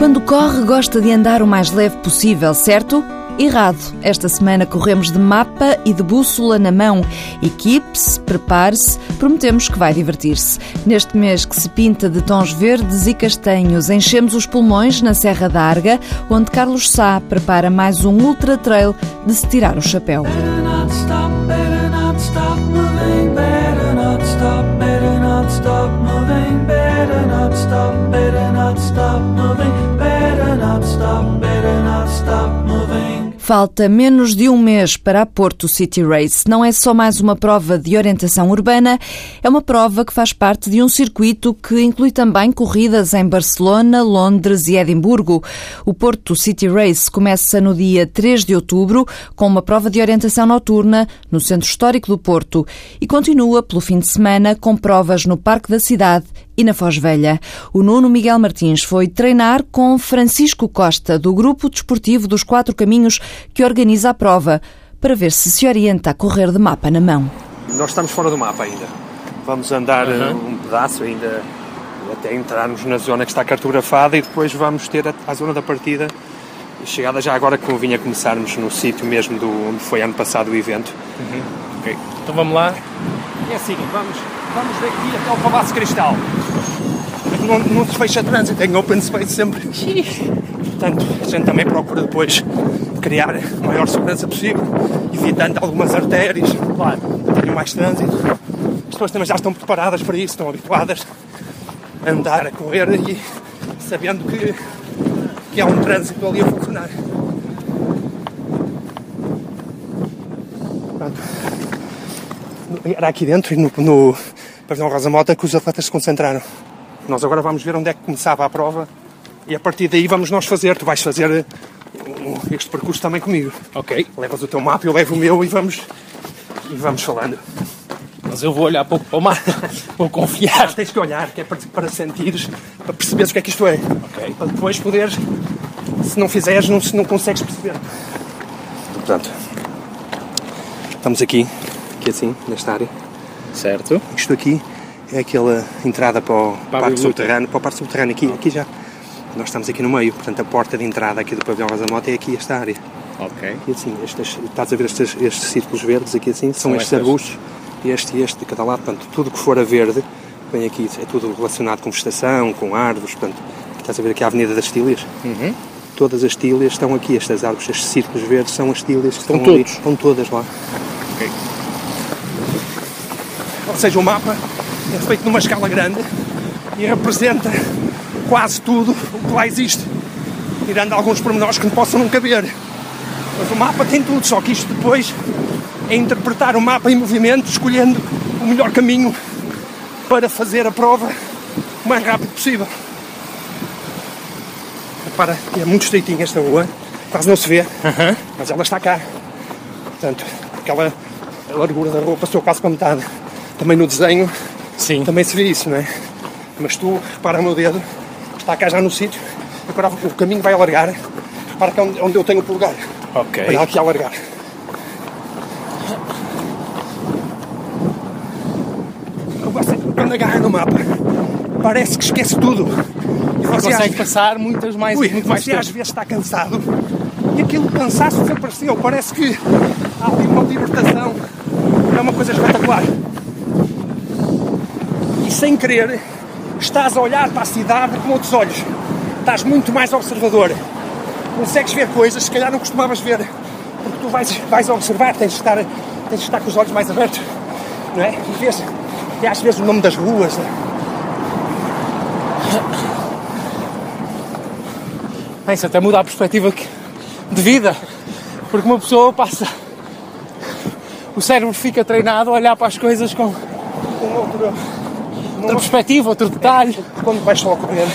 Quando corre, gosta de andar o mais leve possível, certo? Errado. Esta semana corremos de mapa e de bússola na mão. Equipe-se, prepare-se, prometemos que vai divertir-se. Neste mês que se pinta de tons verdes e castanhos, enchemos os pulmões na Serra da Arga, onde Carlos Sá prepara mais um ultra trail de se tirar o chapéu. Stop moving, Falta menos de um mês para a Porto City Race. Não é só mais uma prova de orientação urbana, é uma prova que faz parte de um circuito que inclui também corridas em Barcelona, Londres e Edimburgo. O Porto City Race começa no dia 3 de outubro com uma prova de orientação noturna no Centro Histórico do Porto e continua pelo fim de semana com provas no Parque da Cidade e na Foz Velha. O Nuno Miguel Martins foi treinar com Francisco Costa, do Grupo Desportivo dos Quatro Caminhos, que organiza a prova, para ver se se orienta a correr de mapa na mão. Nós estamos fora do mapa ainda. Vamos andar uhum. um pedaço ainda até entrarmos na zona que está cartografada e depois vamos ter a, a zona da partida chegada já agora que convinha começarmos no sítio mesmo do, onde foi ano passado o evento. Uhum. Okay. Então vamos lá. É assim, vamos Vamos daqui até o Palácio Cristal. Não, não se fecha trânsito, tem open space sempre. Portanto, a gente também procura depois criar a maior segurança possível, evitando algumas artérias, claro, tenham mais trânsito. As pessoas também já estão preparadas para isso, estão habituadas a andar, a correr e sabendo que, que há um trânsito ali a funcionar. Pronto. Era aqui dentro, no, no Pavilhão Rosa Mota, que os atletas se concentraram. Nós agora vamos ver onde é que começava a prova e a partir daí vamos nós fazer. Tu vais fazer uh, este percurso também comigo. Ok. Levas o teu mapa, eu levo o meu e vamos, e vamos falando. Mas eu vou olhar pouco para o mapa, vou confiar. Ah, tens que olhar, que é para, para sentires, para perceberes o que é que isto é. Ok. Para depois poderes, se não fizeres, não, não consegues perceber. Portanto, estamos aqui, aqui assim, nesta área. Certo. Isto aqui é aquela entrada para o para parque subterrâneo, para o parque subterrâneo aqui, aqui já. Nós estamos aqui no meio, portanto a porta de entrada aqui do pavilhão Rosa Mota é aqui esta área. Ok. Aqui assim, estas, estás a ver estes, estes círculos verdes aqui assim, são, são estes estas. arbustos, este e este de cada lado, portanto tudo que for a verde vem aqui, é tudo relacionado com vegetação, com árvores, portanto, estás a ver aqui a Avenida das Tílias? Uhum. Todas as tílias estão aqui, estas árvores, estes círculos verdes são as tílias que estão, estão todos. ali, estão todas lá. Ok. Ou seja, o mapa é feito numa escala grande e representa quase tudo o que lá existe, tirando alguns pormenores que não possam não caber. Mas o mapa tem tudo, só que isto depois é interpretar o mapa em movimento, escolhendo o melhor caminho para fazer a prova o mais rápido possível. Repara que é muito estreitinha esta rua, quase não se vê, uhum. mas ela está cá. Portanto, aquela largura da rua passou quase para metade também no desenho Sim. também se vê isso, não é? Mas tu, repara o meu dedo, está cá já no sítio, agora o caminho vai alargar, repara que é onde, onde eu tenho o polegar. Ok. Vai aqui alargar. Quando agarra no mapa, parece que esquece tudo. E você consegue passar muitas mais Ui, muito mais você às vezes está cansado e aquilo cansaço desapareceu. Parece que há ali uma libertação. É uma coisa espetacular e sem querer estás a olhar para a cidade com outros olhos. Estás muito mais observador. Consegues ver coisas que se calhar não costumavas ver. Porque tu vais, vais observar, tens de, estar, tens de estar com os olhos mais abertos. Não é? E vês, e às vezes o nome das ruas. Isso até muda a perspectiva de vida. Porque uma pessoa passa. O cérebro fica treinado a olhar para as coisas com, com outro outra perspectiva, outro detalhe. Quando vais só a correr,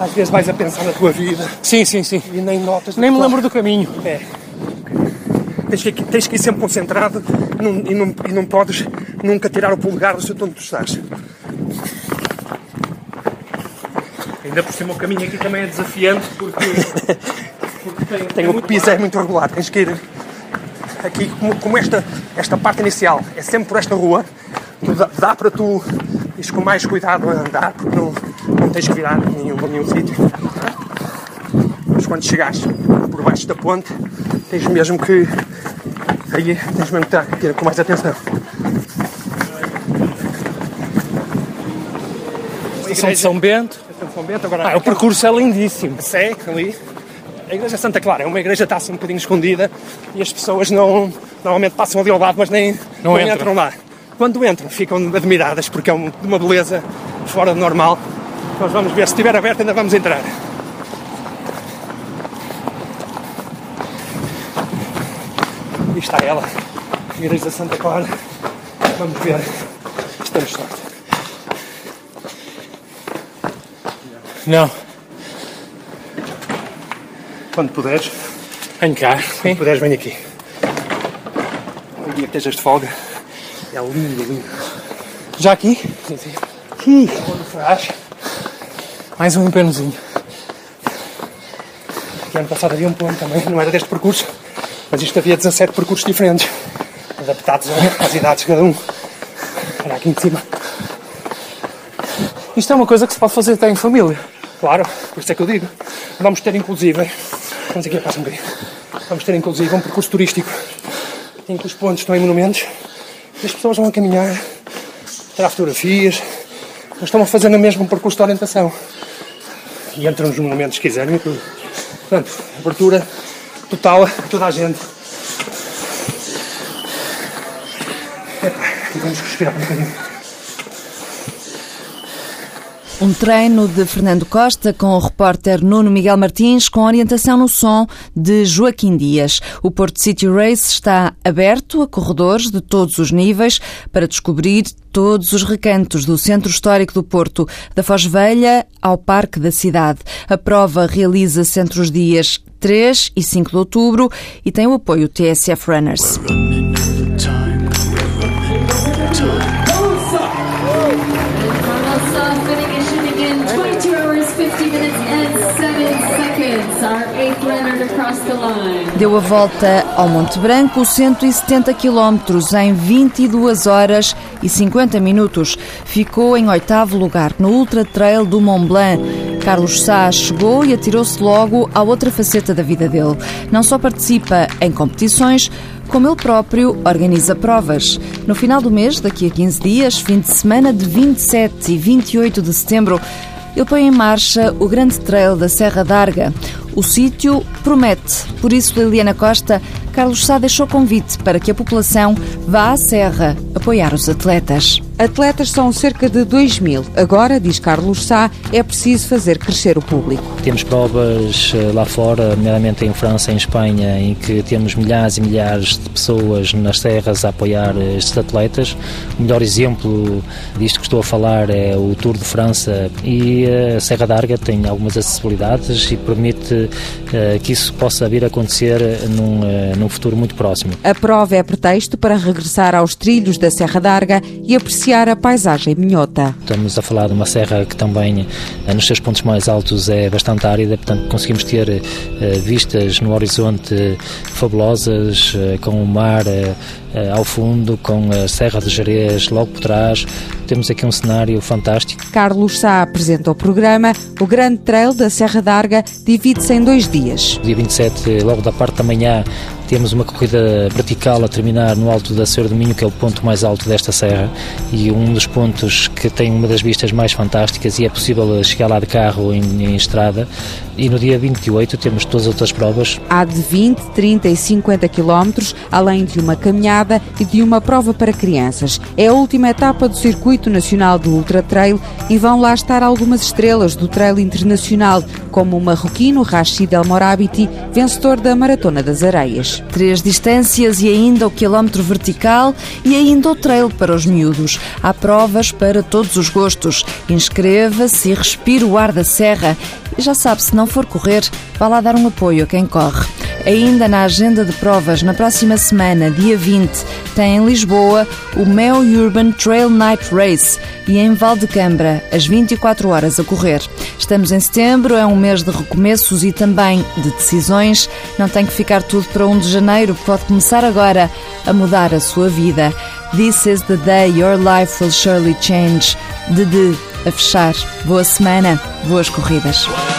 às vezes vais a pensar na tua vida. Sim, sim, sim. E nem notas. Nem me lembro do caminho. É. Tens que, tens que ir sempre concentrado num, e, não, e não podes nunca tirar o polegar do sítio onde tu estás. Ainda por cima o caminho aqui também é desafiante porque, porque tem, tem o piso é muito regular. Tens que ir aqui, como, como, esta, esta parte inicial é sempre por esta rua, dá, dá para tu Diz com mais cuidado a andar, porque não, não tens que virar nenhum, nenhum sítio. mas quando chegares por baixo da ponte, tens mesmo que. Aí tens mesmo que ter com mais atenção. Estação de São Bento. São Bento, agora Ah, o percurso é lindíssimo. segue ali. A igreja Santa Clara é uma igreja que está assim um bocadinho escondida e as pessoas não normalmente passam ali ao lado, mas nem Não não entram. entram lá. Quando entram, ficam admiradas porque é um- de uma beleza fora do normal. Nós vamos ver, se estiver aberto, ainda vamos entrar. E está ela, igreja Santa Clara. Vamos ver. Estamos sorte. Não. Quando puderes, Venho cá. Se puderes, vem aqui. Um dia que estejas de folga. É lindo, lindo. Já aqui? Sim, sim. Ih, faz. mais um empenhozinho. Que ano passado havia um ponto também, não era deste percurso, mas isto havia 17 percursos diferentes, adaptados às idades de cada um. Era aqui em cima. Isto é uma coisa que se pode fazer até em família. Claro, por isso é que eu digo. Vamos ter inclusive, vamos aqui a passa um bocadinho. Vamos ter inclusive um percurso turístico em que os pontos estão em monumentos e as pessoas vão a caminhar, tirar fotografias, mas estão a fazer no mesmo percurso de orientação. E entram nos monumentos se quiserem e tudo. Portanto, abertura total a toda a gente. Aqui vamos respirar um bocadinho. Um treino de Fernando Costa com o repórter Nuno Miguel Martins com orientação no som de Joaquim Dias. O Porto City Race está aberto a corredores de todos os níveis para descobrir todos os recantos do Centro Histórico do Porto, da Foz Velha ao Parque da Cidade. A prova realiza-se entre os dias 3 e 5 de outubro e tem o apoio TSF Runners. Deu a volta ao Monte Branco, 170 km em 22 horas e 50 minutos. Ficou em oitavo lugar no Ultra Trail do Mont Blanc. Carlos Sá chegou e atirou-se logo à outra faceta da vida dele. Não só participa em competições, como ele próprio organiza provas. No final do mês, daqui a 15 dias, fim de semana de 27 e 28 de setembro, ele põe em marcha o grande trail da Serra d'Arga. O sítio promete. Por isso, Liliana Costa, Carlos Sá deixou convite para que a população vá à Serra apoiar os atletas. Atletas são cerca de 2 mil. Agora, diz Carlos Sá, é preciso fazer crescer o público. Temos provas eh, lá fora, nomeadamente em França, em Espanha, em que temos milhares e milhares de pessoas nas serras a apoiar eh, estes atletas. O melhor exemplo disto que estou a falar é o Tour de França e eh, a Serra d'Arga tem algumas acessibilidades e permite que isso possa vir a acontecer num, num futuro muito próximo. A prova é pretexto para regressar aos trilhos da Serra d'Arga e apreciar a paisagem minhota. Estamos a falar de uma serra que também, eh, nos seus pontos mais altos, é bastante árida, portanto, conseguimos ter eh, vistas no horizonte eh, fabulosas, eh, com o mar eh, eh, ao fundo, com a Serra de Jerez logo por trás. Temos aqui um cenário fantástico. Carlos Sá apresenta o programa. O Grande Trail da Serra d'Arga divide-se em dois dias. Dia 27, logo da parte da manhã, temos uma corrida vertical a terminar no alto da Senhora do Minho, que é o ponto mais alto desta serra e um dos pontos que tem uma das vistas mais fantásticas e é possível chegar lá de carro em, em estrada. E no dia 28 temos todas as outras provas. Há de 20, 30 e 50 quilómetros, além de uma caminhada e de uma prova para crianças. É a última etapa do Circuito Nacional do Ultra Trail e vão lá estar algumas estrelas do trail internacional, como o marroquino Rachid El Morabiti, vencedor da Maratona das Areias. Três distâncias e ainda o quilómetro vertical e ainda o trail para os miúdos. Há provas para todos os gostos. Inscreva-se e respire o ar da serra. E já sabe, se não for correr, vá lá dar um apoio a quem corre. Ainda na agenda de provas, na próxima semana, dia 20, tem em Lisboa o Mel Urban Trail Night Race e em Valdecambra, às 24 horas a correr. Estamos em setembro, é um mês de recomeços e também de decisões. Não tem que ficar tudo para 1 de janeiro, pode começar agora a mudar a sua vida. This is the day your life will surely change. De, de a fechar. Boa semana, boas corridas. Why,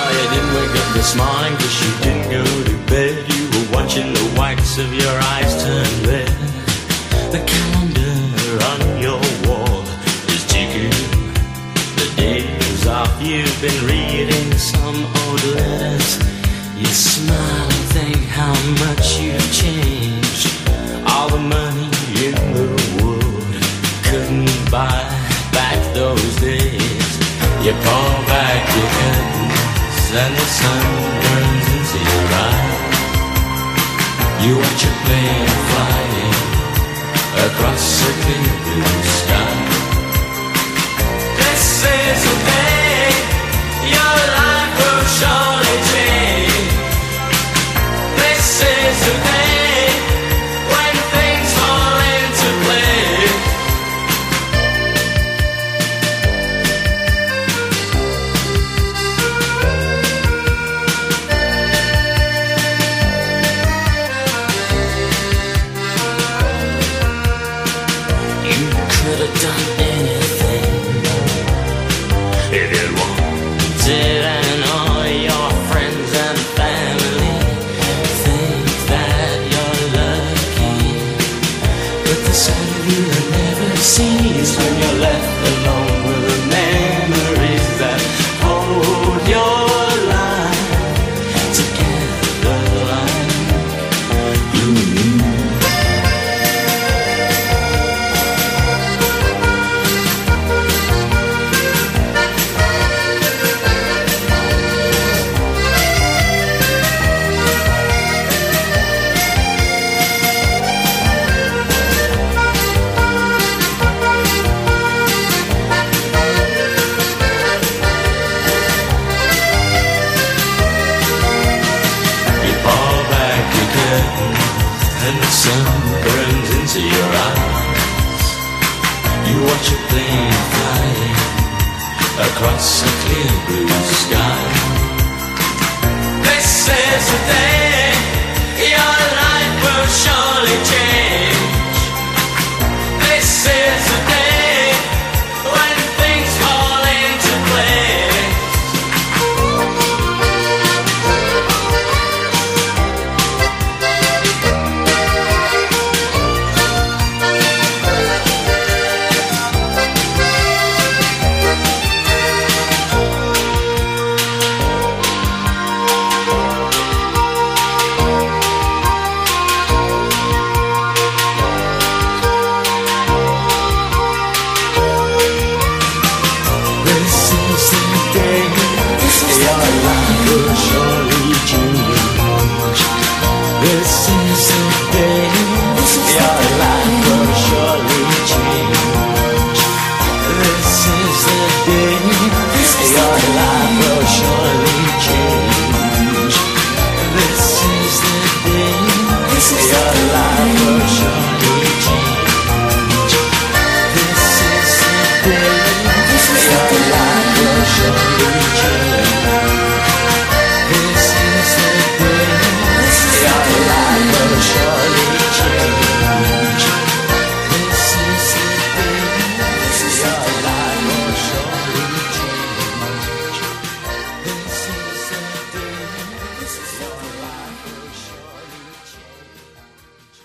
sun burns into your eye. You watch a plane flying across a clear blue sky. This is the day your life will shine. into your eyes. You watch a plane flying across a clear blue sky. This is the day your life will surely change. This is the day.